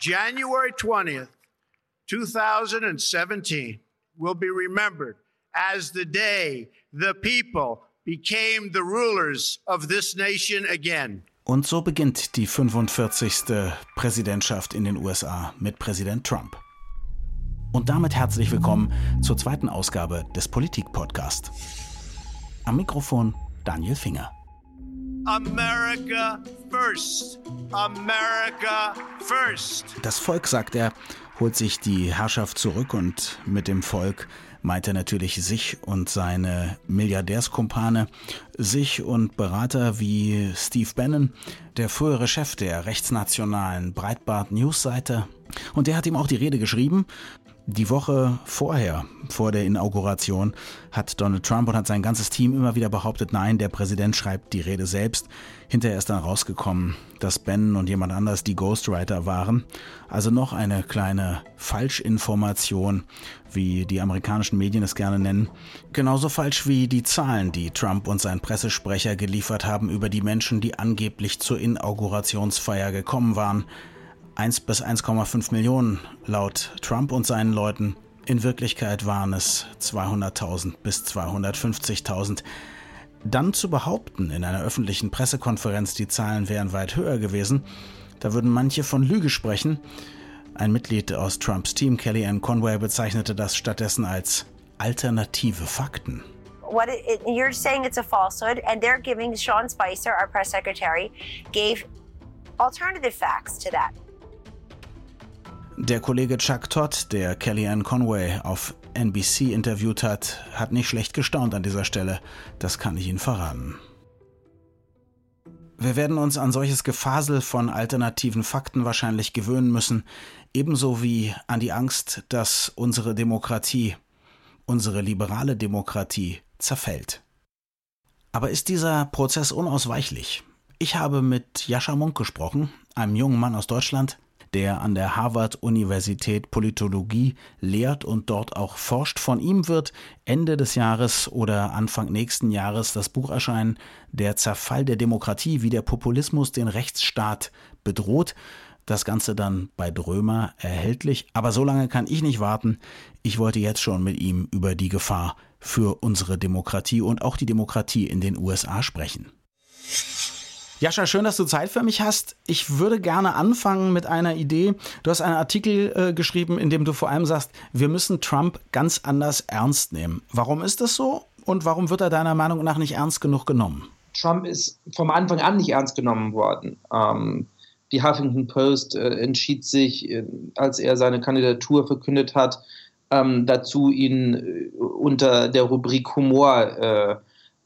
January 20th, 2017 will be remembered as the day the people became the rulers of this nation again. Und so beginnt die 45. Präsidentschaft in den USA mit Präsident Trump. Und damit herzlich willkommen zur zweiten Ausgabe des Politik-Podcast. Am Mikrofon Daniel Finger. America first. America first. Das Volk, sagt er, holt sich die Herrschaft zurück und mit dem Volk meint er natürlich sich und seine Milliardärskumpane, sich und Berater wie Steve Bannon, der frühere Chef der rechtsnationalen Breitbart News-Seite. Und der hat ihm auch die Rede geschrieben die Woche vorher, vor der Inauguration, hat Donald Trump und hat sein ganzes Team immer wieder behauptet, nein, der Präsident schreibt die Rede selbst. Hinterher ist dann rausgekommen, dass Ben und jemand anders die Ghostwriter waren. Also noch eine kleine Falschinformation, wie die amerikanischen Medien es gerne nennen. Genauso falsch wie die Zahlen, die Trump und sein Pressesprecher geliefert haben über die Menschen, die angeblich zur Inaugurationsfeier gekommen waren. 1 bis 1,5 Millionen laut Trump und seinen Leuten. In Wirklichkeit waren es 200.000 bis 250.000. Dann zu behaupten in einer öffentlichen Pressekonferenz, die Zahlen wären weit höher gewesen, da würden manche von Lüge sprechen. Ein Mitglied aus Trumps Team, Kellyanne Conway, bezeichnete das stattdessen als alternative Fakten. What it, you're saying it's a falsehood, and they're giving Sean Spicer, our press secretary, gave alternative facts to that. Der Kollege Chuck Todd, der Kellyanne Conway auf NBC interviewt hat, hat nicht schlecht gestaunt an dieser Stelle. Das kann ich Ihnen verraten. Wir werden uns an solches Gefasel von alternativen Fakten wahrscheinlich gewöhnen müssen, ebenso wie an die Angst, dass unsere Demokratie, unsere liberale Demokratie, zerfällt. Aber ist dieser Prozess unausweichlich? Ich habe mit Jascha Munk gesprochen, einem jungen Mann aus Deutschland, der an der Harvard-Universität Politologie lehrt und dort auch forscht. Von ihm wird Ende des Jahres oder Anfang nächsten Jahres das Buch erscheinen, Der Zerfall der Demokratie, wie der Populismus den Rechtsstaat bedroht. Das Ganze dann bei Drömer erhältlich. Aber so lange kann ich nicht warten. Ich wollte jetzt schon mit ihm über die Gefahr für unsere Demokratie und auch die Demokratie in den USA sprechen. Jascha, schön, dass du Zeit für mich hast. Ich würde gerne anfangen mit einer Idee. Du hast einen Artikel äh, geschrieben, in dem du vor allem sagst, wir müssen Trump ganz anders ernst nehmen. Warum ist das so und warum wird er deiner Meinung nach nicht ernst genug genommen? Trump ist vom Anfang an nicht ernst genommen worden. Ähm, die Huffington Post äh, entschied sich, äh, als er seine Kandidatur verkündet hat, ähm, dazu, ihn äh, unter der Rubrik Humor äh,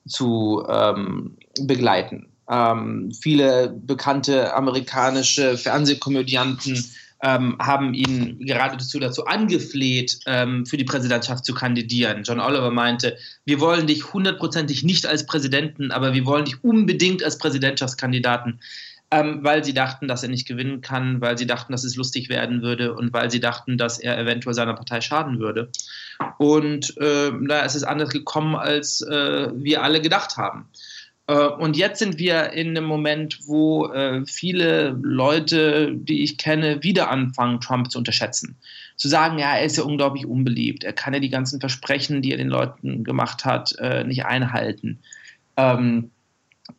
zu ähm, begleiten. Ähm, viele bekannte amerikanische Fernsehkomödianten ähm, haben ihn geradezu dazu angefleht, ähm, für die Präsidentschaft zu kandidieren. John Oliver meinte, wir wollen dich hundertprozentig nicht als Präsidenten, aber wir wollen dich unbedingt als Präsidentschaftskandidaten, ähm, weil sie dachten, dass er nicht gewinnen kann, weil sie dachten, dass es lustig werden würde und weil sie dachten, dass er eventuell seiner Partei schaden würde. Und äh, da ist es anders gekommen, als äh, wir alle gedacht haben. Äh, und jetzt sind wir in einem Moment, wo äh, viele Leute, die ich kenne, wieder anfangen, Trump zu unterschätzen. Zu sagen, ja, er ist ja unglaublich unbeliebt. Er kann ja die ganzen Versprechen, die er den Leuten gemacht hat, äh, nicht einhalten. Ähm,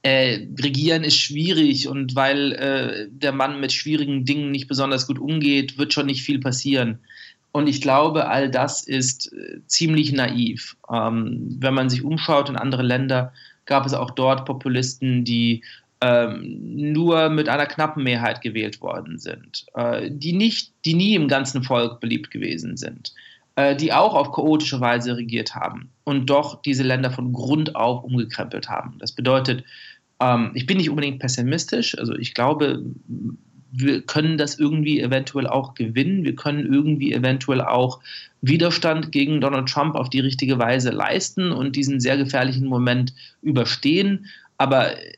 äh, regieren ist schwierig und weil äh, der Mann mit schwierigen Dingen nicht besonders gut umgeht, wird schon nicht viel passieren. Und ich glaube, all das ist ziemlich naiv. Ähm, wenn man sich umschaut in andere Länder, gab es auch dort Populisten, die ähm, nur mit einer knappen Mehrheit gewählt worden sind, äh, die nicht, die nie im ganzen Volk beliebt gewesen sind, äh, die auch auf chaotische Weise regiert haben und doch diese Länder von Grund auf umgekrempelt haben. Das bedeutet, ähm, ich bin nicht unbedingt pessimistisch, also ich glaube, wir können das irgendwie eventuell auch gewinnen. Wir können irgendwie eventuell auch Widerstand gegen Donald Trump auf die richtige Weise leisten und diesen sehr gefährlichen Moment überstehen. Aber äh,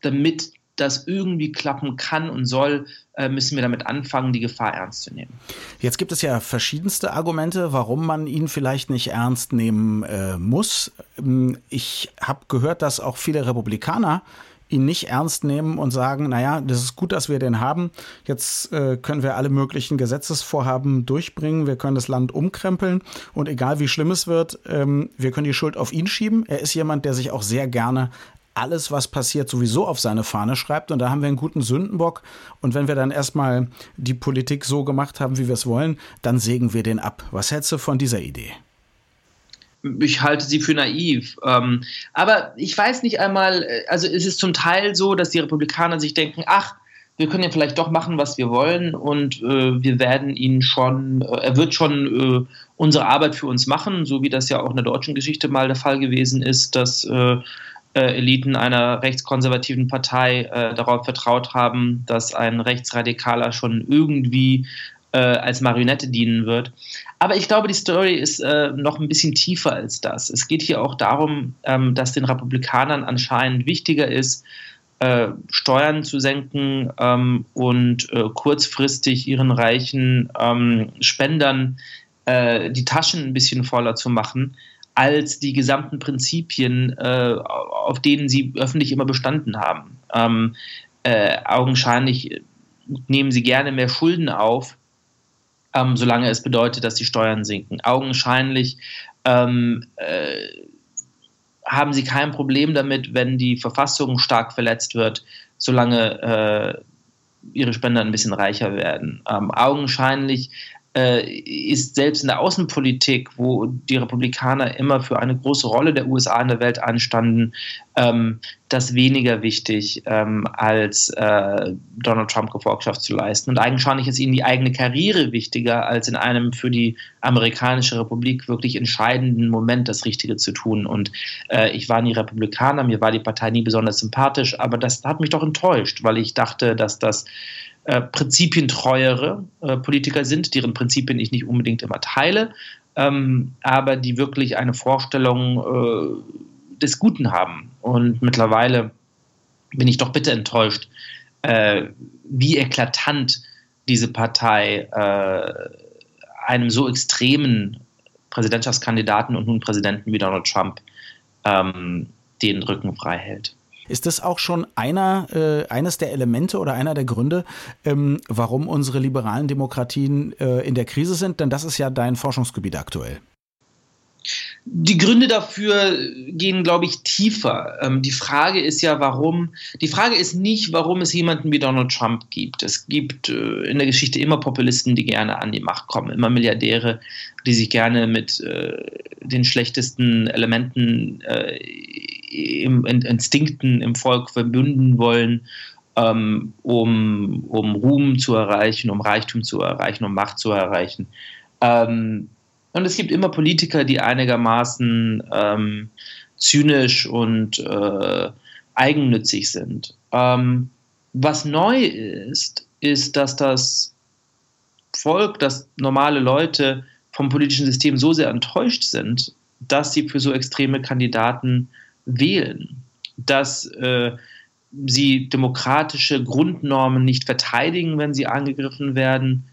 damit das irgendwie klappen kann und soll, äh, müssen wir damit anfangen, die Gefahr ernst zu nehmen. Jetzt gibt es ja verschiedenste Argumente, warum man ihn vielleicht nicht ernst nehmen äh, muss. Ähm, ich habe gehört, dass auch viele Republikaner ihn nicht ernst nehmen und sagen, naja, das ist gut, dass wir den haben. Jetzt äh, können wir alle möglichen Gesetzesvorhaben durchbringen, wir können das Land umkrempeln und egal wie schlimm es wird, ähm, wir können die Schuld auf ihn schieben. Er ist jemand, der sich auch sehr gerne alles, was passiert, sowieso auf seine Fahne schreibt. Und da haben wir einen guten Sündenbock. Und wenn wir dann erstmal die Politik so gemacht haben, wie wir es wollen, dann sägen wir den ab. Was hältst du von dieser Idee? Ich halte sie für naiv. Ähm, aber ich weiß nicht einmal, äh, also es ist zum Teil so, dass die Republikaner sich denken, ach, wir können ja vielleicht doch machen, was wir wollen und äh, wir werden ihn schon, äh, er wird schon äh, unsere Arbeit für uns machen, so wie das ja auch in der deutschen Geschichte mal der Fall gewesen ist, dass äh, äh, Eliten einer rechtskonservativen Partei darauf vertraut haben, dass ein Rechtsradikaler schon irgendwie als Marionette dienen wird. Aber ich glaube, die Story ist äh, noch ein bisschen tiefer als das. Es geht hier auch darum, ähm, dass den Republikanern anscheinend wichtiger ist, äh, Steuern zu senken ähm, und äh, kurzfristig ihren reichen ähm, Spendern äh, die Taschen ein bisschen voller zu machen, als die gesamten Prinzipien, äh, auf denen sie öffentlich immer bestanden haben. Ähm, äh, augenscheinlich nehmen sie gerne mehr Schulden auf ähm, solange es bedeutet, dass die Steuern sinken. Augenscheinlich ähm, äh, haben sie kein Problem damit, wenn die Verfassung stark verletzt wird, solange äh, ihre Spender ein bisschen reicher werden. Ähm, augenscheinlich ist selbst in der Außenpolitik, wo die Republikaner immer für eine große Rolle der USA in der Welt anstanden, ähm, das weniger wichtig, ähm, als äh, Donald Trump Gefolgschaft zu leisten. Und eigentlich ist ihnen die eigene Karriere wichtiger, als in einem für die amerikanische Republik wirklich entscheidenden Moment das Richtige zu tun. Und äh, ich war nie Republikaner, mir war die Partei nie besonders sympathisch, aber das hat mich doch enttäuscht, weil ich dachte, dass das äh, prinzipientreuere äh, Politiker sind, deren Prinzipien ich nicht unbedingt immer teile, ähm, aber die wirklich eine Vorstellung äh, des Guten haben. Und mittlerweile bin ich doch bitte enttäuscht, äh, wie eklatant diese Partei äh, einem so extremen Präsidentschaftskandidaten und nun Präsidenten wie Donald Trump ähm, den Rücken frei hält. Ist das auch schon einer, äh, eines der Elemente oder einer der Gründe, ähm, warum unsere liberalen Demokratien äh, in der Krise sind? Denn das ist ja dein Forschungsgebiet aktuell. Die Gründe dafür gehen, glaube ich, tiefer. Ähm, die Frage ist ja, warum. Die Frage ist nicht, warum es jemanden wie Donald Trump gibt. Es gibt äh, in der Geschichte immer Populisten, die gerne an die Macht kommen, immer Milliardäre, die sich gerne mit äh, den schlechtesten Elementen äh, im, in, Instinkten im Volk verbünden wollen, ähm, um, um Ruhm zu erreichen, um Reichtum zu erreichen, um Macht zu erreichen. Ähm, und es gibt immer Politiker, die einigermaßen ähm, zynisch und äh, eigennützig sind. Ähm, was neu ist, ist, dass das Volk, dass normale Leute vom politischen System so sehr enttäuscht sind, dass sie für so extreme Kandidaten wählen, dass äh, sie demokratische Grundnormen nicht verteidigen, wenn sie angegriffen werden,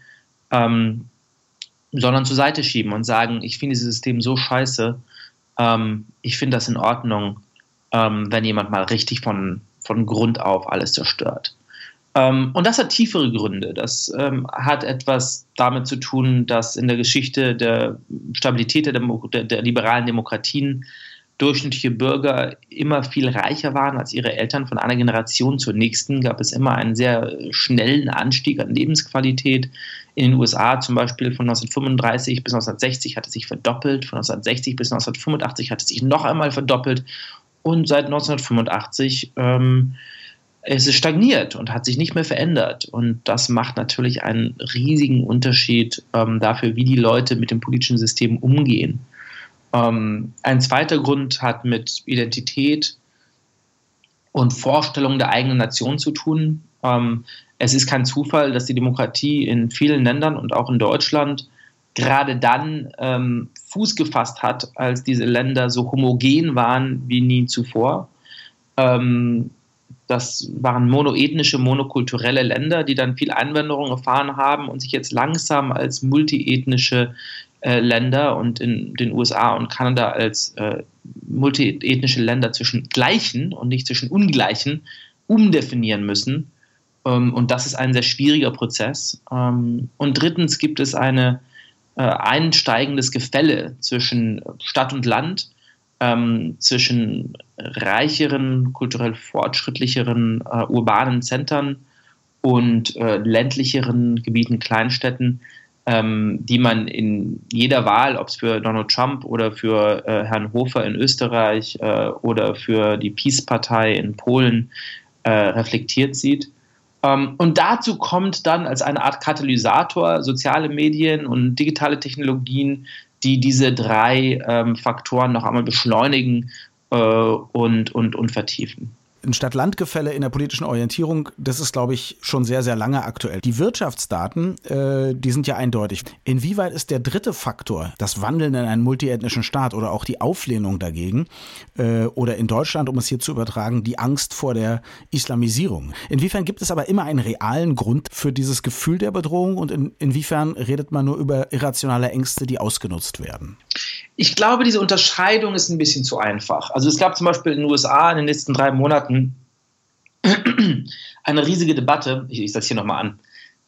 ähm, sondern zur Seite schieben und sagen, ich finde dieses System so scheiße, ähm, ich finde das in Ordnung, ähm, wenn jemand mal richtig von, von Grund auf alles zerstört. Ähm, und das hat tiefere Gründe. Das ähm, hat etwas damit zu tun, dass in der Geschichte der Stabilität der, Demo der, der liberalen Demokratien durchschnittliche Bürger immer viel reicher waren als ihre Eltern. Von einer Generation zur nächsten gab es immer einen sehr schnellen Anstieg an Lebensqualität. In den USA zum Beispiel von 1935 bis 1960 hat es sich verdoppelt, von 1960 bis 1985 hat es sich noch einmal verdoppelt und seit 1985 ähm, ist es stagniert und hat sich nicht mehr verändert. Und das macht natürlich einen riesigen Unterschied ähm, dafür, wie die Leute mit dem politischen System umgehen. Ähm, ein zweiter Grund hat mit Identität und Vorstellung der eigenen Nation zu tun. Ähm, es ist kein Zufall, dass die Demokratie in vielen Ländern und auch in Deutschland gerade dann ähm, Fuß gefasst hat, als diese Länder so homogen waren wie nie zuvor. Ähm, das waren monoethnische, monokulturelle Länder, die dann viel Einwanderung erfahren haben und sich jetzt langsam als multiethnische äh, Länder und in den USA und Kanada als äh, multiethnische Länder zwischen Gleichen und nicht zwischen Ungleichen umdefinieren müssen. Ähm, und das ist ein sehr schwieriger Prozess. Ähm, und drittens gibt es eine äh, einsteigendes Gefälle zwischen Stadt und Land, ähm, zwischen reicheren, kulturell fortschrittlicheren äh, urbanen Zentren und äh, ländlicheren Gebieten, Kleinstädten, die man in jeder Wahl, ob es für Donald Trump oder für äh, Herrn Hofer in Österreich äh, oder für die Peace-Partei in Polen äh, reflektiert sieht. Ähm, und dazu kommt dann als eine Art Katalysator soziale Medien und digitale Technologien, die diese drei ähm, Faktoren noch einmal beschleunigen äh, und, und, und vertiefen ein Stadt-Land-Gefälle in der politischen Orientierung, das ist, glaube ich, schon sehr, sehr lange aktuell. Die Wirtschaftsdaten, äh, die sind ja eindeutig. Inwieweit ist der dritte Faktor, das Wandeln in einen multiethnischen Staat oder auch die Auflehnung dagegen, äh, oder in Deutschland, um es hier zu übertragen, die Angst vor der Islamisierung? Inwiefern gibt es aber immer einen realen Grund für dieses Gefühl der Bedrohung und in, inwiefern redet man nur über irrationale Ängste, die ausgenutzt werden? Ich glaube, diese Unterscheidung ist ein bisschen zu einfach. Also es gab zum Beispiel in den USA in den letzten drei Monaten eine riesige Debatte, ich, ich setze hier nochmal an,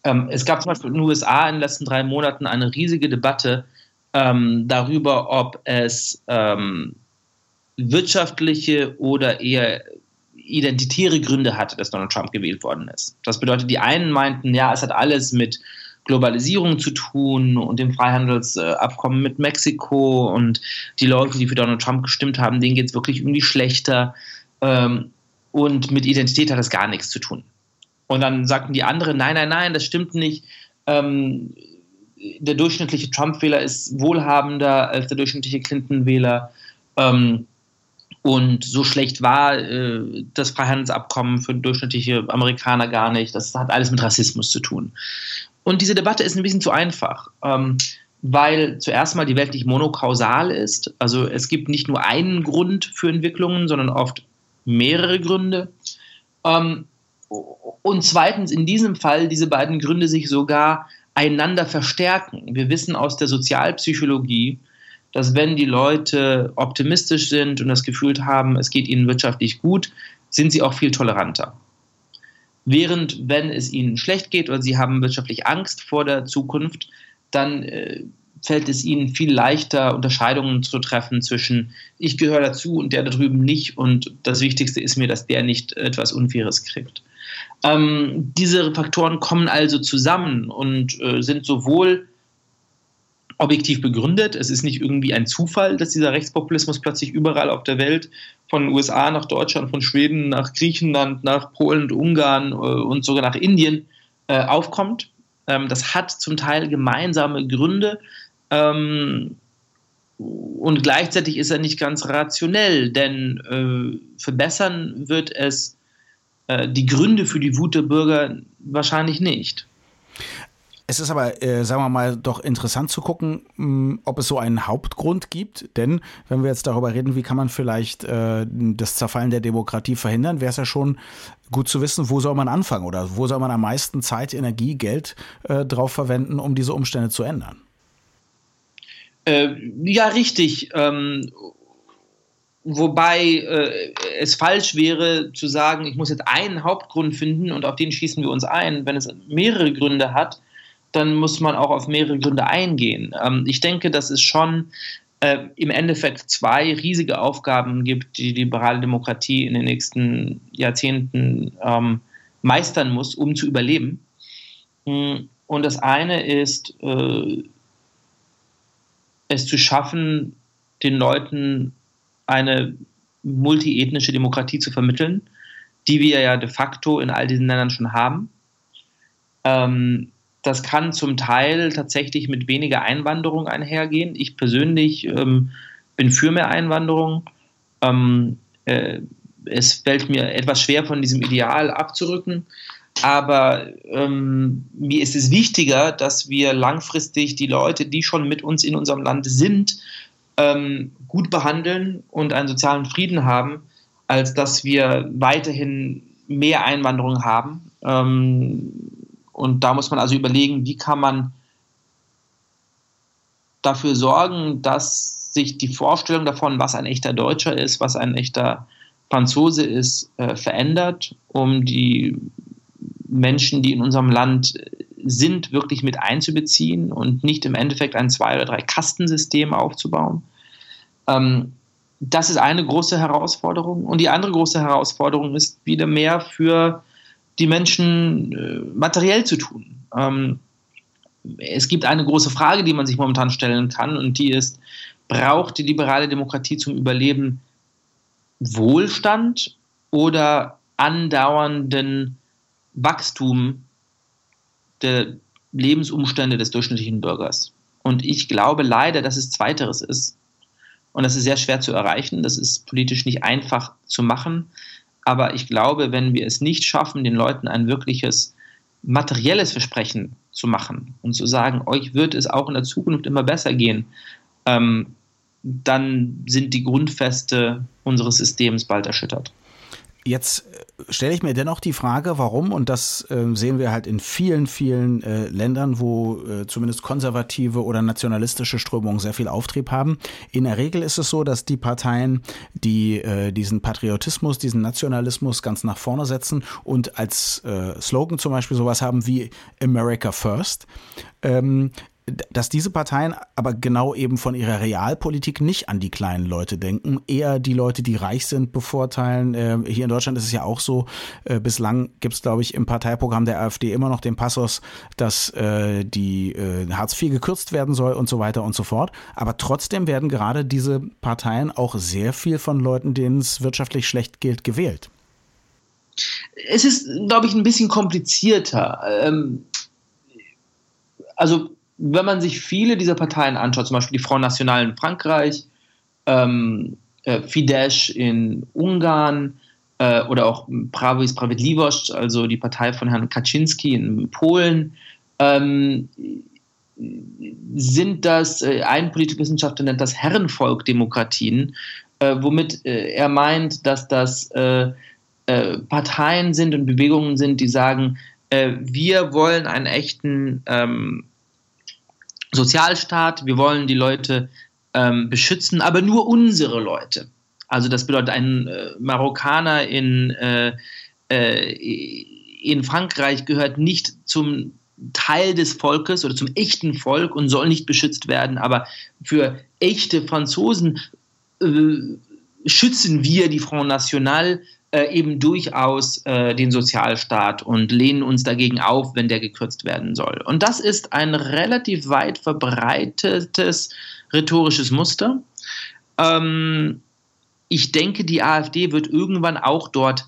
ähm, es gab zum Beispiel in den USA in den letzten drei Monaten eine riesige Debatte ähm, darüber, ob es ähm, wirtschaftliche oder eher identitäre Gründe hatte, dass Donald Trump gewählt worden ist. Das bedeutet, die einen meinten, ja, es hat alles mit Globalisierung zu tun und dem Freihandelsabkommen mit Mexiko und die Leute, die für Donald Trump gestimmt haben, denen geht es wirklich irgendwie schlechter. Ähm, und mit Identität hat das gar nichts zu tun. Und dann sagten die anderen, nein, nein, nein, das stimmt nicht. Ähm, der durchschnittliche Trump-Wähler ist wohlhabender als der durchschnittliche Clinton-Wähler. Ähm, und so schlecht war äh, das Freihandelsabkommen für durchschnittliche Amerikaner gar nicht. Das hat alles mit Rassismus zu tun. Und diese Debatte ist ein bisschen zu einfach, ähm, weil zuerst mal die Welt nicht monokausal ist. Also es gibt nicht nur einen Grund für Entwicklungen, sondern oft mehrere Gründe. Ähm, und zweitens, in diesem Fall, diese beiden Gründe sich sogar einander verstärken. Wir wissen aus der Sozialpsychologie, dass wenn die Leute optimistisch sind und das Gefühl haben, es geht ihnen wirtschaftlich gut, sind sie auch viel toleranter. Während, wenn es ihnen schlecht geht oder sie haben wirtschaftlich Angst vor der Zukunft, dann äh, fällt es ihnen viel leichter, Unterscheidungen zu treffen zwischen ich gehöre dazu und der da drüben nicht und das Wichtigste ist mir, dass der nicht etwas Unfaires kriegt. Ähm, diese Faktoren kommen also zusammen und äh, sind sowohl objektiv begründet. Es ist nicht irgendwie ein Zufall, dass dieser Rechtspopulismus plötzlich überall auf der Welt, von USA nach Deutschland, von Schweden nach Griechenland, nach Polen und Ungarn äh, und sogar nach Indien äh, aufkommt. Ähm, das hat zum Teil gemeinsame Gründe. Ähm, und gleichzeitig ist er nicht ganz rationell, denn äh, verbessern wird es die Gründe für die Wut der Bürger wahrscheinlich nicht. Es ist aber, äh, sagen wir mal, doch interessant zu gucken, mh, hm, ob es so einen Hauptgrund gibt. Denn wenn wir jetzt darüber reden, wie kann man vielleicht äh, das Zerfallen der Demokratie verhindern, wäre es ja schon gut zu wissen, wo soll man anfangen oder wo soll man am meisten Zeit, Energie, Geld äh, drauf verwenden, um diese Umstände zu ändern. Äh, ja, richtig. Ähm, wobei äh, es falsch wäre zu sagen, ich muss jetzt einen Hauptgrund finden und auf den schießen wir uns ein, wenn es mehrere Gründe hat dann muss man auch auf mehrere Gründe eingehen. Ähm, ich denke, dass es schon äh, im Endeffekt zwei riesige Aufgaben gibt, die die liberale Demokratie in den nächsten Jahrzehnten ähm, meistern muss, um zu überleben. Mm, und das eine ist, äh, es zu schaffen, den Leuten eine multiethnische Demokratie zu vermitteln, die wir ja de facto in all diesen Ländern schon haben. Ähm, das kann zum Teil tatsächlich mit weniger Einwanderung einhergehen. Ich persönlich ähm, bin für mehr Einwanderung. Ähm, äh, es fällt mir etwas schwer, von diesem Ideal abzurücken. Aber ähm, mir ist es wichtiger, dass wir langfristig die Leute, die schon mit uns in unserem Land sind, ähm, gut behandeln und einen sozialen Frieden haben, als dass wir weiterhin mehr Einwanderung haben. Ähm, und da muss man also überlegen, wie kann man dafür sorgen, dass sich die Vorstellung davon, was ein echter Deutscher ist, was ein echter Franzose ist, äh, verändert, um die Menschen, die in unserem Land sind, wirklich mit einzubeziehen und nicht im Endeffekt ein Zwei- oder Drei-Kastensystem aufzubauen. Ähm, das ist eine große Herausforderung. Und die andere große Herausforderung ist, wieder mehr für die Menschen äh, materiell zu tun. Ähm, es gibt eine große Frage, die man sich momentan stellen kann, und die ist, braucht die liberale Demokratie zum Überleben Wohlstand oder andauernden Wachstum der Lebensumstände des durchschnittlichen Bürgers? Und ich glaube leider, dass es zweiteres ist. Und das ist sehr schwer zu erreichen. Das ist politisch nicht einfach zu machen. Aber ich glaube, wenn wir es nicht schaffen, den Leuten ein wirkliches materielles Versprechen zu machen und zu sagen, euch wird es auch in der Zukunft immer besser gehen, ähm, dann sind die Grundfeste unseres Systems bald erschüttert. Jetzt äh, stelle ich mir dennoch die Frage, warum, und das äh, sehen wir halt in vielen, vielen äh, Ländern, wo äh, zumindest konservative oder nationalistische Strömungen sehr viel Auftrieb haben. In der Regel ist es so, dass die Parteien, die äh, diesen Patriotismus, diesen Nationalismus ganz nach vorne setzen und als äh, Slogan zum Beispiel sowas haben wie America First, ähm, dass diese Parteien aber genau eben von ihrer Realpolitik nicht an die kleinen Leute denken, eher die Leute, die reich sind, bevorteilen. Äh, hier in Deutschland ist es ja auch so, äh, bislang gibt es, glaube ich, im Parteiprogramm der AfD immer noch den Passus, dass äh, die äh, Hartz IV gekürzt werden soll und so weiter und so fort. Aber trotzdem werden gerade diese Parteien auch sehr viel von Leuten, denen es wirtschaftlich schlecht gilt, gewählt. Es ist, glaube ich, ein bisschen komplizierter. Ähm, also wenn man sich viele dieser Parteien anschaut, zum Beispiel die Front National in Frankreich, ähm, äh, Fidesz in Ungarn äh, oder auch Prawo i also die Partei von Herrn Kaczynski in Polen, ähm, sind das, äh, ein Politikwissenschaftler nennt das Herrenvolk-Demokratien, äh, womit äh, er meint, dass das äh, Parteien sind und Bewegungen sind, die sagen, wir wollen einen echten ähm, Sozialstaat, wir wollen die Leute ähm, beschützen, aber nur unsere Leute. Also das bedeutet, ein äh, Marokkaner in, äh, äh, in Frankreich gehört nicht zum Teil des Volkes oder zum echten Volk und soll nicht beschützt werden, aber für echte Franzosen äh, schützen wir die Front National äh, eben durchaus äh, den Sozialstaat und lehnen uns dagegen auf, wenn der gekürzt werden soll. Und das ist ein relativ weit verbreitetes rhetorisches Muster. Ähm, ich denke, die AfD wird irgendwann auch dort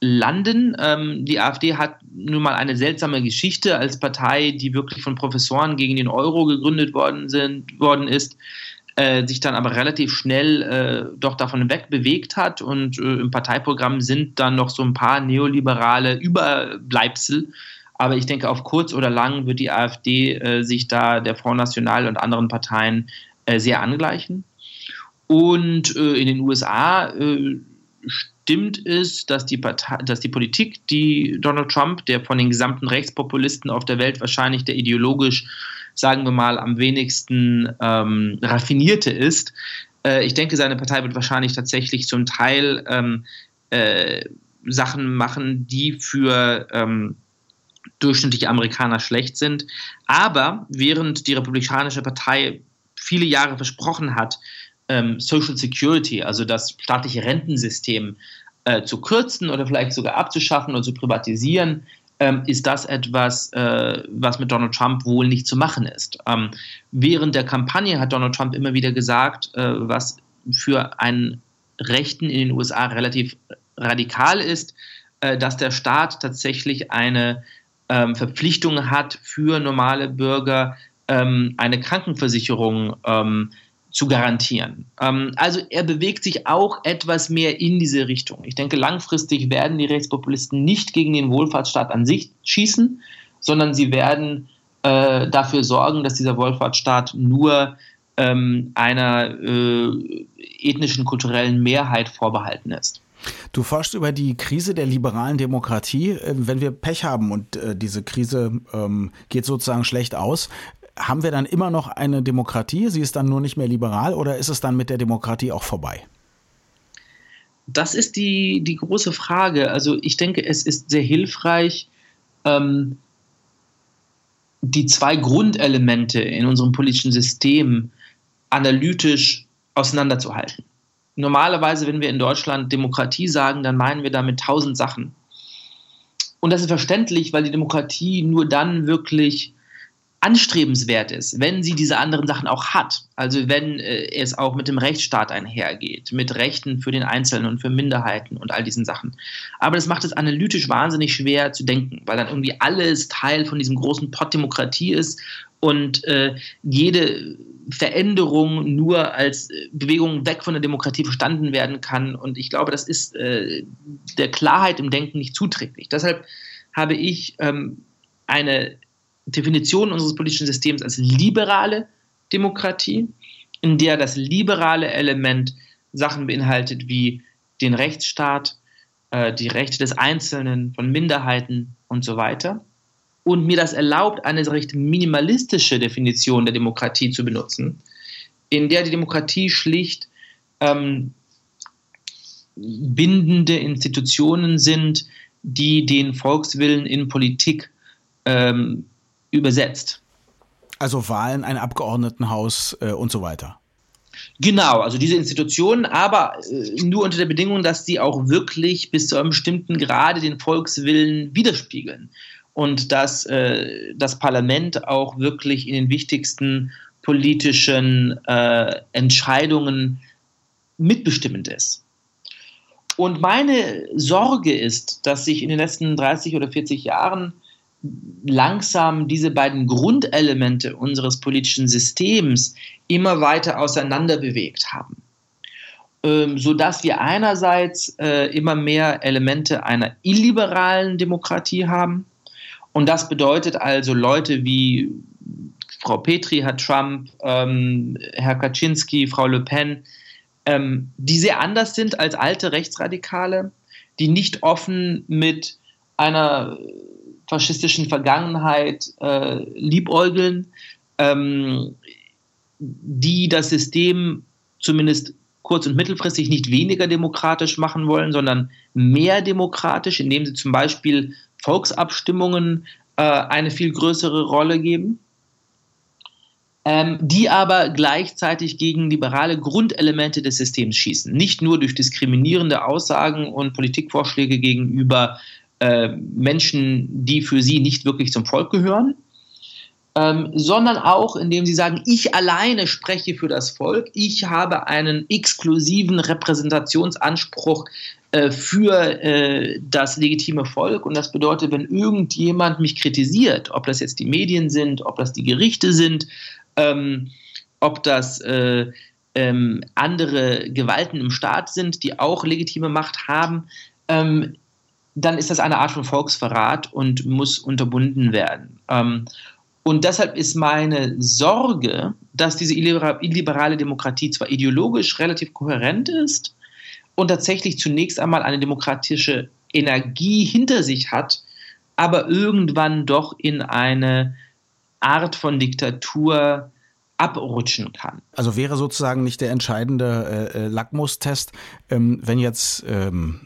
landen. Ähm, die AfD hat nun mal eine seltsame Geschichte als Partei, die wirklich von Professoren gegen den Euro gegründet worden, sind, worden ist äh, sich dann aber relativ schnell äh, doch davon wegbewegt hat und äh, im Parteiprogramm sind dann noch so ein paar neoliberale Überbleibsel. Aber ich denke, auf kurz oder lang wird die AfD äh, sich da der Front National und anderen Parteien äh, sehr angleichen. Und äh, in den USA stimmt es, dass die, Partei, dass die Politik, die Donald Trump, der von den gesamten Rechtspopulisten auf der Welt wahrscheinlich der ideologisch sagen wir mal, am wenigsten ähm, raffinierte ist. Äh, ich denke, seine Partei wird wahrscheinlich tatsächlich zum Teil ähm, äh, Sachen machen, die für ähm, durchschnittliche Amerikaner schlecht sind. Aber während die Republikanische Partei viele Jahre versprochen hat, ähm, Social Security, also das staatliche Rentensystem, äh, zu kürzen oder vielleicht sogar abzuschaffen oder zu privatisieren, ähm, ist das etwas, äh, was mit Donald Trump wohl nicht zu machen ist. Ähm, während der Kampagne hat Donald Trump immer wieder gesagt, äh, was für einen Rechten in den USA relativ radikal ist, äh, dass der Staat tatsächlich eine ähm, Verpflichtung hat für normale Bürger, ähm, eine Krankenversicherung ähm, zu garantieren. Ähm, also er bewegt sich auch etwas mehr in diese Richtung. Ich denke, langfristig werden die Rechtspopulisten nicht gegen den Wohlfahrtsstaat an sich schießen, sondern sie werden äh, dafür sorgen, dass dieser Wohlfahrtsstaat nur ähm, einer äh, ethnischen, kulturellen Mehrheit vorbehalten ist. Du forschst über die Krise der liberalen Demokratie. Äh, wenn wir Pech haben und äh, diese Krise ähm, geht sozusagen schlecht aus, haben wir dann immer noch eine Demokratie? Sie ist dann nur nicht mehr liberal oder ist es dann mit der Demokratie auch vorbei? Das ist die, die große Frage. Also ich denke, es ist sehr hilfreich, ähm, die zwei Grundelemente in unserem politischen System analytisch auseinanderzuhalten. Normalerweise, wenn wir in Deutschland Demokratie sagen, dann meinen wir damit tausend Sachen. Und das ist verständlich, weil die Demokratie nur dann wirklich anstrebenswert ist, wenn sie diese anderen Sachen auch hat. Also wenn äh, es auch mit dem Rechtsstaat einhergeht, mit Rechten für den Einzelnen und für Minderheiten und all diesen Sachen. Aber das macht es analytisch wahnsinnig schwer zu denken, weil dann irgendwie alles Teil von diesem großen Pott Demokratie ist und äh, jede Veränderung nur als äh, Bewegung weg von der Demokratie verstanden werden kann. Und ich glaube, das ist äh, der Klarheit im Denken nicht zuträglich. Deshalb habe ich ähm, eine Definition unseres politischen Systems als liberale Demokratie, in der das liberale Element Sachen beinhaltet wie den Rechtsstaat, äh, die Rechte des Einzelnen, von Minderheiten und so weiter. Und mir das erlaubt, eine recht minimalistische Definition der Demokratie zu benutzen, in der die Demokratie schlicht ähm, bindende Institutionen sind, die den Volkswillen in Politik ähm, übersetzt. Also Wahlen, ein Abgeordnetenhaus äh, und so weiter. Genau, also diese Institutionen, aber äh, nur unter der Bedingung, dass sie auch wirklich bis zu einem bestimmten Grade den Volkswillen widerspiegeln und dass äh, das Parlament auch wirklich in den wichtigsten politischen äh, Entscheidungen mitbestimmend ist. Und meine Sorge ist, dass sich in den letzten 30 oder 40 Jahren langsam diese beiden Grundelemente unseres politischen Systems immer weiter auseinander bewegt haben. Ähm, sodass wir einerseits äh, immer mehr Elemente einer illiberalen Demokratie haben. Und das bedeutet also Leute wie Frau Petri, Herr Trump, ähm, Herr Kaczynski, Frau Le Pen, ähm, die sehr anders sind als alte Rechtsradikale, die nicht offen mit einer faschistischen Vergangenheit äh, liebäugeln, ähm, die das System zumindest kurz- und mittelfristig nicht weniger demokratisch machen wollen, sondern mehr demokratisch, indem sie zum Beispiel Volksabstimmungen äh, eine viel größere Rolle geben, ähm, die aber gleichzeitig gegen liberale Grundelemente des Systems schießen. Nicht nur durch diskriminierende Aussagen und Politikvorschläge gegenüber äh, Menschen, die für sie nicht wirklich zum Volk gehören, ähm, sondern auch indem sie sagen, ich alleine spreche für das Volk, ich habe einen exklusiven Repräsentationsanspruch äh, für äh, das legitime Volk. Und das bedeutet, wenn irgendjemand mich kritisiert, ob das jetzt die Medien sind, ob das die Gerichte sind, ähm, ob das äh, ähm, andere Gewalten im Staat sind, die auch legitime Macht haben, ähm, dann ist das eine Art von Volksverrat und muss unterbunden werden. Ähm, und deshalb ist meine Sorge, dass diese illiberale Demokratie zwar ideologisch relativ kohärent ist und tatsächlich zunächst einmal eine demokratische Energie hinter sich hat, aber irgendwann doch in eine Art von Diktatur abrutschen kann. Also wäre sozusagen nicht der entscheidende äh, äh, Lackmustest, ähm, wenn jetzt ähm,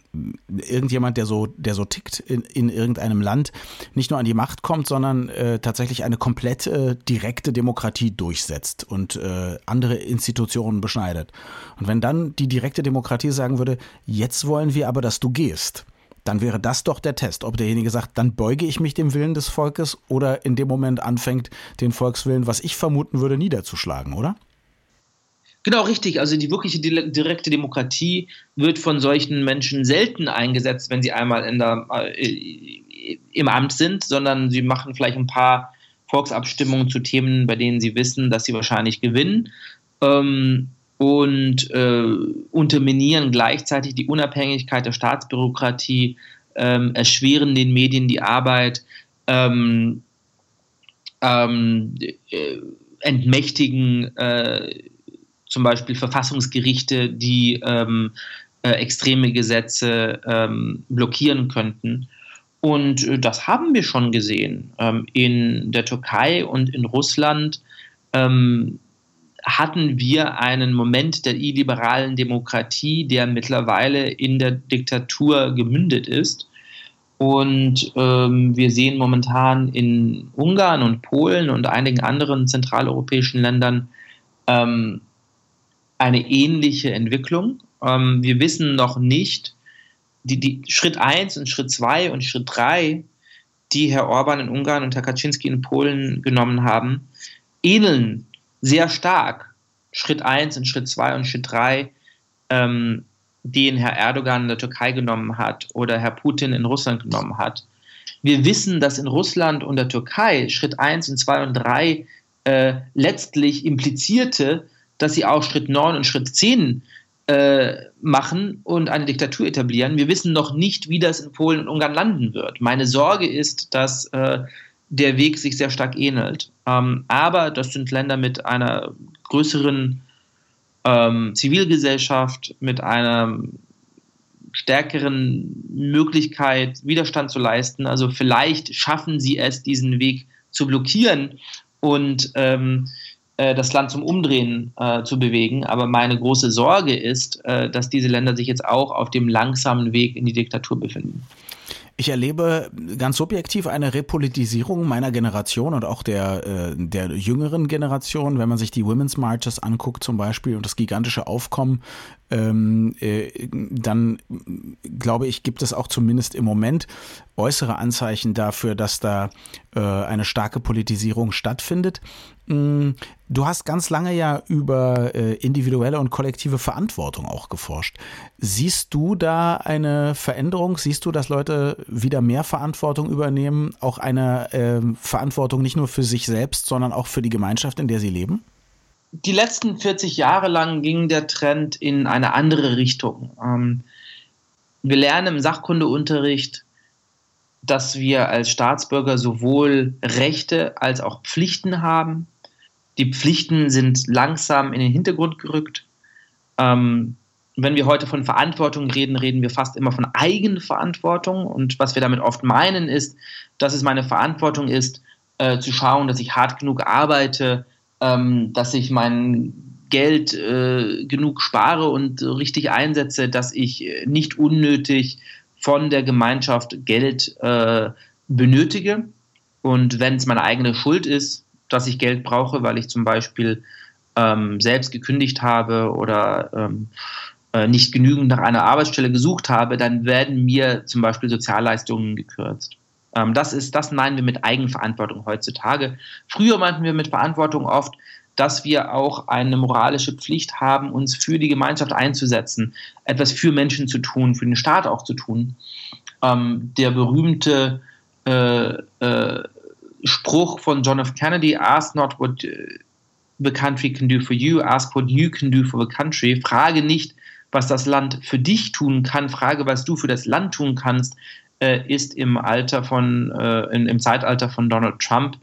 irgendjemand, der so, der so tickt in, in irgendeinem Land, nicht nur an die Macht kommt, sondern äh, tatsächlich eine komplette direkte Demokratie durchsetzt und äh, andere Institutionen beschneidet. Und wenn dann die direkte Demokratie sagen würde, jetzt wollen wir aber, dass du gehst dann wäre das doch der Test, ob derjenige sagt, dann beuge ich mich dem Willen des Volkes oder in dem Moment anfängt, den Volkswillen, was ich vermuten würde, niederzuschlagen, oder? Genau, richtig. Also die wirkliche direkte Demokratie wird von solchen Menschen selten eingesetzt, wenn sie einmal in der, äh, im Amt sind, sondern sie machen vielleicht ein paar Volksabstimmungen zu Themen, bei denen sie wissen, dass sie wahrscheinlich gewinnen. Ähm, und äh, unterminieren gleichzeitig die Unabhängigkeit der Staatsbürokratie, ähm, erschweren den Medien die Arbeit, ähm, ähm, äh, entmächtigen äh, zum Beispiel Verfassungsgerichte, die ähm, äh, extreme Gesetze ähm, blockieren könnten. Und äh, das haben wir schon gesehen. Ähm, in der Türkei und in Russland hatten wir einen Moment der illiberalen Demokratie, der mittlerweile in der Diktatur gemündet ist. Und ähm, wir sehen momentan in Ungarn und Polen und einigen anderen zentraleuropäischen Ländern ähm, eine ähnliche Entwicklung. Ähm, wir wissen noch nicht, die, die Schritt 1 und Schritt 2 und Schritt 3, die Herr Orban in Ungarn und Herr Kaczynski in Polen genommen haben, ähneln sehr stark Schritt 1 und Schritt 2 und Schritt 3, ähm, den Herr Erdogan in der Türkei genommen hat oder Herr Putin in Russland genommen hat. Wir wissen, dass in Russland und der Türkei Schritt 1 und 2 und 3 äh, letztlich implizierte, dass sie auch Schritt 9 und Schritt 10 äh, machen und eine Diktatur etablieren. Wir wissen noch nicht, wie das in Polen und Ungarn landen wird. Meine Sorge ist, dass äh, der Weg sich sehr stark ähnelt. Ähm, aber das sind Länder mit einer größeren ähm, Zivilgesellschaft, mit einer stärkeren Möglichkeit, Widerstand zu leisten. Also vielleicht schaffen sie es, diesen Weg zu blockieren und ähm, äh, das Land zum Umdrehen äh, zu bewegen. Aber meine große Sorge ist, äh, dass diese Länder sich jetzt auch auf dem langsamen Weg in die Diktatur befinden. Ich erlebe ganz subjektiv eine Repolitisierung meiner Generation und auch der, äh, der jüngeren Generation, wenn man sich die Women's Marches anguckt zum Beispiel und das gigantische Aufkommen, ähm, äh, dann glaube ich, gibt es auch zumindest im Moment äußere Anzeichen dafür, dass da äh, eine starke Politisierung stattfindet. Mm, du hast ganz lange ja über äh, individuelle und kollektive Verantwortung auch geforscht. Siehst du da eine Veränderung? Siehst du, dass Leute wieder mehr Verantwortung übernehmen? Auch eine äh, Verantwortung nicht nur für sich selbst, sondern auch für die Gemeinschaft, in der sie leben? Die letzten 40 Jahre lang ging der Trend in eine andere Richtung. Ähm, wir lernen im Sachkundeunterricht, dass wir als Staatsbürger sowohl Rechte als auch Pflichten haben die Pflichten sind langsam in den Hintergrund gerückt. Ähm, wenn wir heute von Verantwortung reden, reden wir fast immer von Eigenverantwortung. Und was wir damit oft meinen, ist, dass es meine Verantwortung ist, äh, zu schauen, dass ich hart genug arbeite, ähm, dass ich mein Geld äh, genug spare und richtig einsetze, dass ich nicht unnötig von der Gemeinschaft Geld äh, benötige. Und wenn es meine eigene Schuld ist, dass ich Geld brauche, weil ich zum Beispiel ähm, selbst gekündigt habe oder ähm, äh, nicht genügend nach einer Arbeitsstelle gesucht habe, dann werden mir zum Beispiel Sozialleistungen gekürzt. Ähm, das ist, das meinen wir mit Eigenverantwortung heutzutage. Früher meinten wir mit Verantwortung oft, dass wir auch eine moralische Pflicht haben, uns für die Gemeinschaft einzusetzen, etwas für Menschen zu tun, für den Staat auch zu tun. Ähm, der berühmte äh, äh, Spruch von John F. Kennedy, ask not what uh, the country can do for you, ask what you can do for the country. Frage nicht, was das Land für dich tun kann, frage, was du für das Land tun kannst, äh, ist im Alter von, äh, in, im Zeitalter von Donald Trump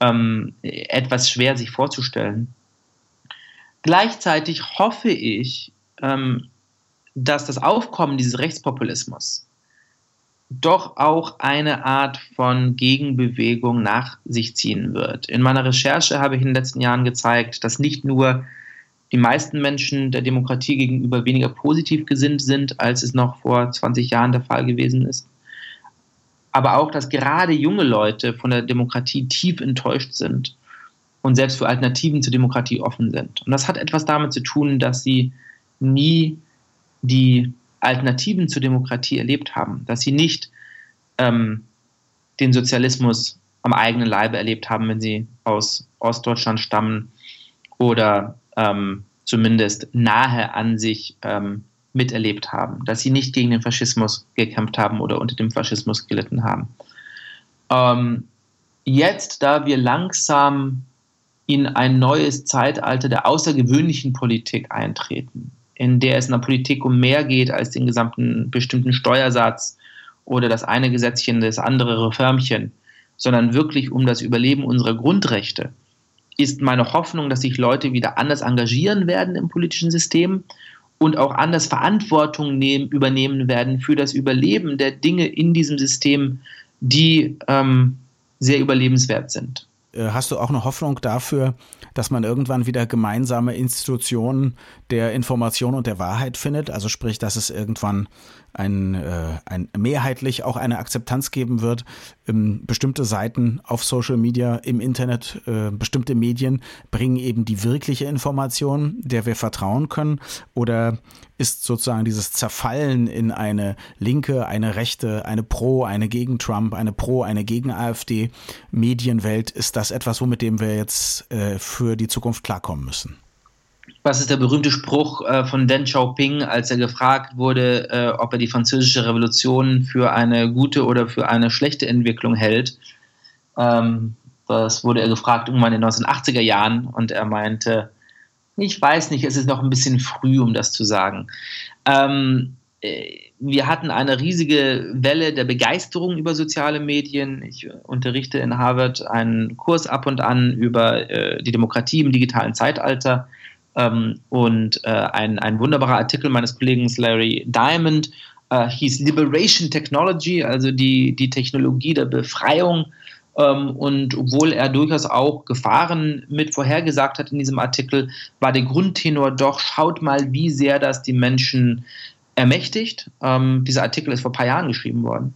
ähm, etwas schwer sich vorzustellen. Gleichzeitig hoffe ich, ähm, dass das Aufkommen dieses Rechtspopulismus doch auch eine Art von Gegenbewegung nach sich ziehen wird. In meiner Recherche habe ich in den letzten Jahren gezeigt, dass nicht nur die meisten Menschen der Demokratie gegenüber weniger positiv gesinnt sind, als es noch vor 20 Jahren der Fall gewesen ist, aber auch, dass gerade junge Leute von der Demokratie tief enttäuscht sind und selbst für Alternativen zur Demokratie offen sind. Und das hat etwas damit zu tun, dass sie nie die Alternativen zur Demokratie erlebt haben, dass sie nicht ähm, den Sozialismus am eigenen Leibe erlebt haben, wenn sie aus Ostdeutschland stammen oder ähm, zumindest nahe an sich ähm, miterlebt haben, dass sie nicht gegen den Faschismus gekämpft haben oder unter dem Faschismus gelitten haben. Ähm, jetzt, da wir langsam in ein neues Zeitalter der außergewöhnlichen Politik eintreten, in der es in der Politik um mehr geht als den gesamten bestimmten Steuersatz oder das eine Gesetzchen, das andere Reformchen, sondern wirklich um das Überleben unserer Grundrechte, ist meine Hoffnung, dass sich Leute wieder anders engagieren werden im politischen System und auch anders Verantwortung nehmen, übernehmen werden für das Überleben der Dinge in diesem System, die ähm, sehr überlebenswert sind hast du auch eine Hoffnung dafür, dass man irgendwann wieder gemeinsame Institutionen der Information und der Wahrheit findet? Also sprich, dass es irgendwann ein, äh, ein mehrheitlich auch eine Akzeptanz geben wird, ähm, bestimmte Seiten auf Social Media, im Internet, äh, bestimmte Medien bringen eben die wirkliche Information, der wir vertrauen können? Oder ist sozusagen dieses Zerfallen in eine linke, eine rechte, eine Pro, eine gegen Trump, eine Pro, eine gegen AfD Medienwelt, ist das etwas, womit dem wir jetzt äh, für die Zukunft klarkommen müssen? was ist der berühmte Spruch äh, von Deng Xiaoping, als er gefragt wurde, äh, ob er die französische Revolution für eine gute oder für eine schlechte Entwicklung hält. Ähm, das wurde er gefragt irgendwann in den 1980er Jahren und er meinte, ich weiß nicht, es ist noch ein bisschen früh, um das zu sagen. Ähm, äh, wir hatten eine riesige Welle der Begeisterung über soziale Medien. Ich unterrichte in Harvard einen Kurs ab und an über äh, die Demokratie im digitalen Zeitalter. Ähm, und äh, ein, ein wunderbarer Artikel meines Kollegen Larry Diamond äh, hieß Liberation Technology, also die, die Technologie der Befreiung. Ähm, und obwohl er durchaus auch Gefahren mit vorhergesagt hat in diesem Artikel, war der Grundtenor doch, schaut mal, wie sehr das die Menschen ermächtigt. Ähm, dieser Artikel ist vor ein paar Jahren geschrieben worden.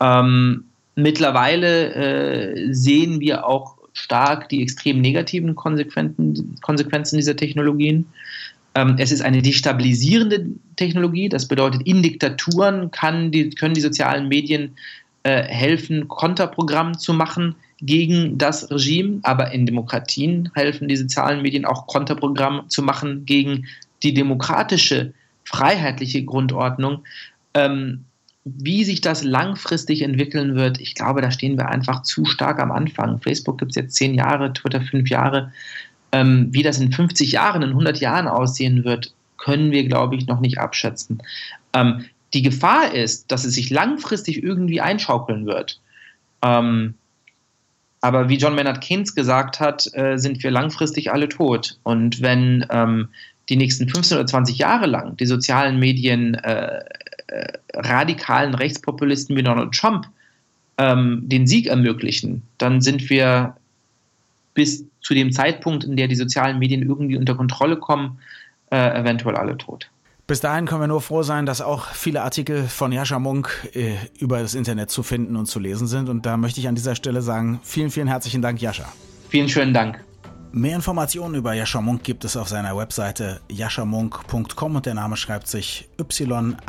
Ähm, mittlerweile äh, sehen wir auch stark die extrem negativen Konsequenzen dieser Technologien. Es ist eine destabilisierende Technologie. Das bedeutet, in Diktaturen die, können die sozialen Medien äh, helfen, Konterprogramm zu machen gegen das Regime. Aber in Demokratien helfen die sozialen Medien auch Konterprogramm zu machen gegen die demokratische, freiheitliche Grundordnung. Ähm, wie sich das langfristig entwickeln wird, ich glaube, da stehen wir einfach zu stark am Anfang. Facebook gibt es jetzt zehn Jahre, Twitter fünf Jahre. Ähm, wie das in 50 Jahren, in 100 Jahren aussehen wird, können wir, glaube ich, noch nicht abschätzen. Ähm, die Gefahr ist, dass es sich langfristig irgendwie einschaukeln wird. Ähm, aber wie John Maynard Keynes gesagt hat, äh, sind wir langfristig alle tot. Und wenn ähm, die nächsten 15 oder 20 Jahre lang die sozialen Medien äh, äh, radikalen Rechtspopulisten wie Donald Trump ähm, den Sieg ermöglichen, dann sind wir bis zu dem Zeitpunkt, in der die sozialen Medien irgendwie unter Kontrolle kommen, äh, eventuell alle tot. Bis dahin können wir nur froh sein, dass auch viele Artikel von Jascha Munk äh, über das Internet zu finden und zu lesen sind. Und da möchte ich an dieser Stelle sagen, vielen, vielen herzlichen Dank, Jascha. Vielen schönen Dank. Mehr Informationen über Jascha Munk gibt es auf seiner Webseite jaschamunk.com und der Name schreibt sich Y-A-S-H-A-M-O-U-N-K.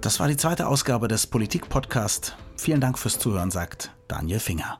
Das war die zweite Ausgabe des Politik-Podcast. Vielen Dank fürs Zuhören, sagt Daniel Finger.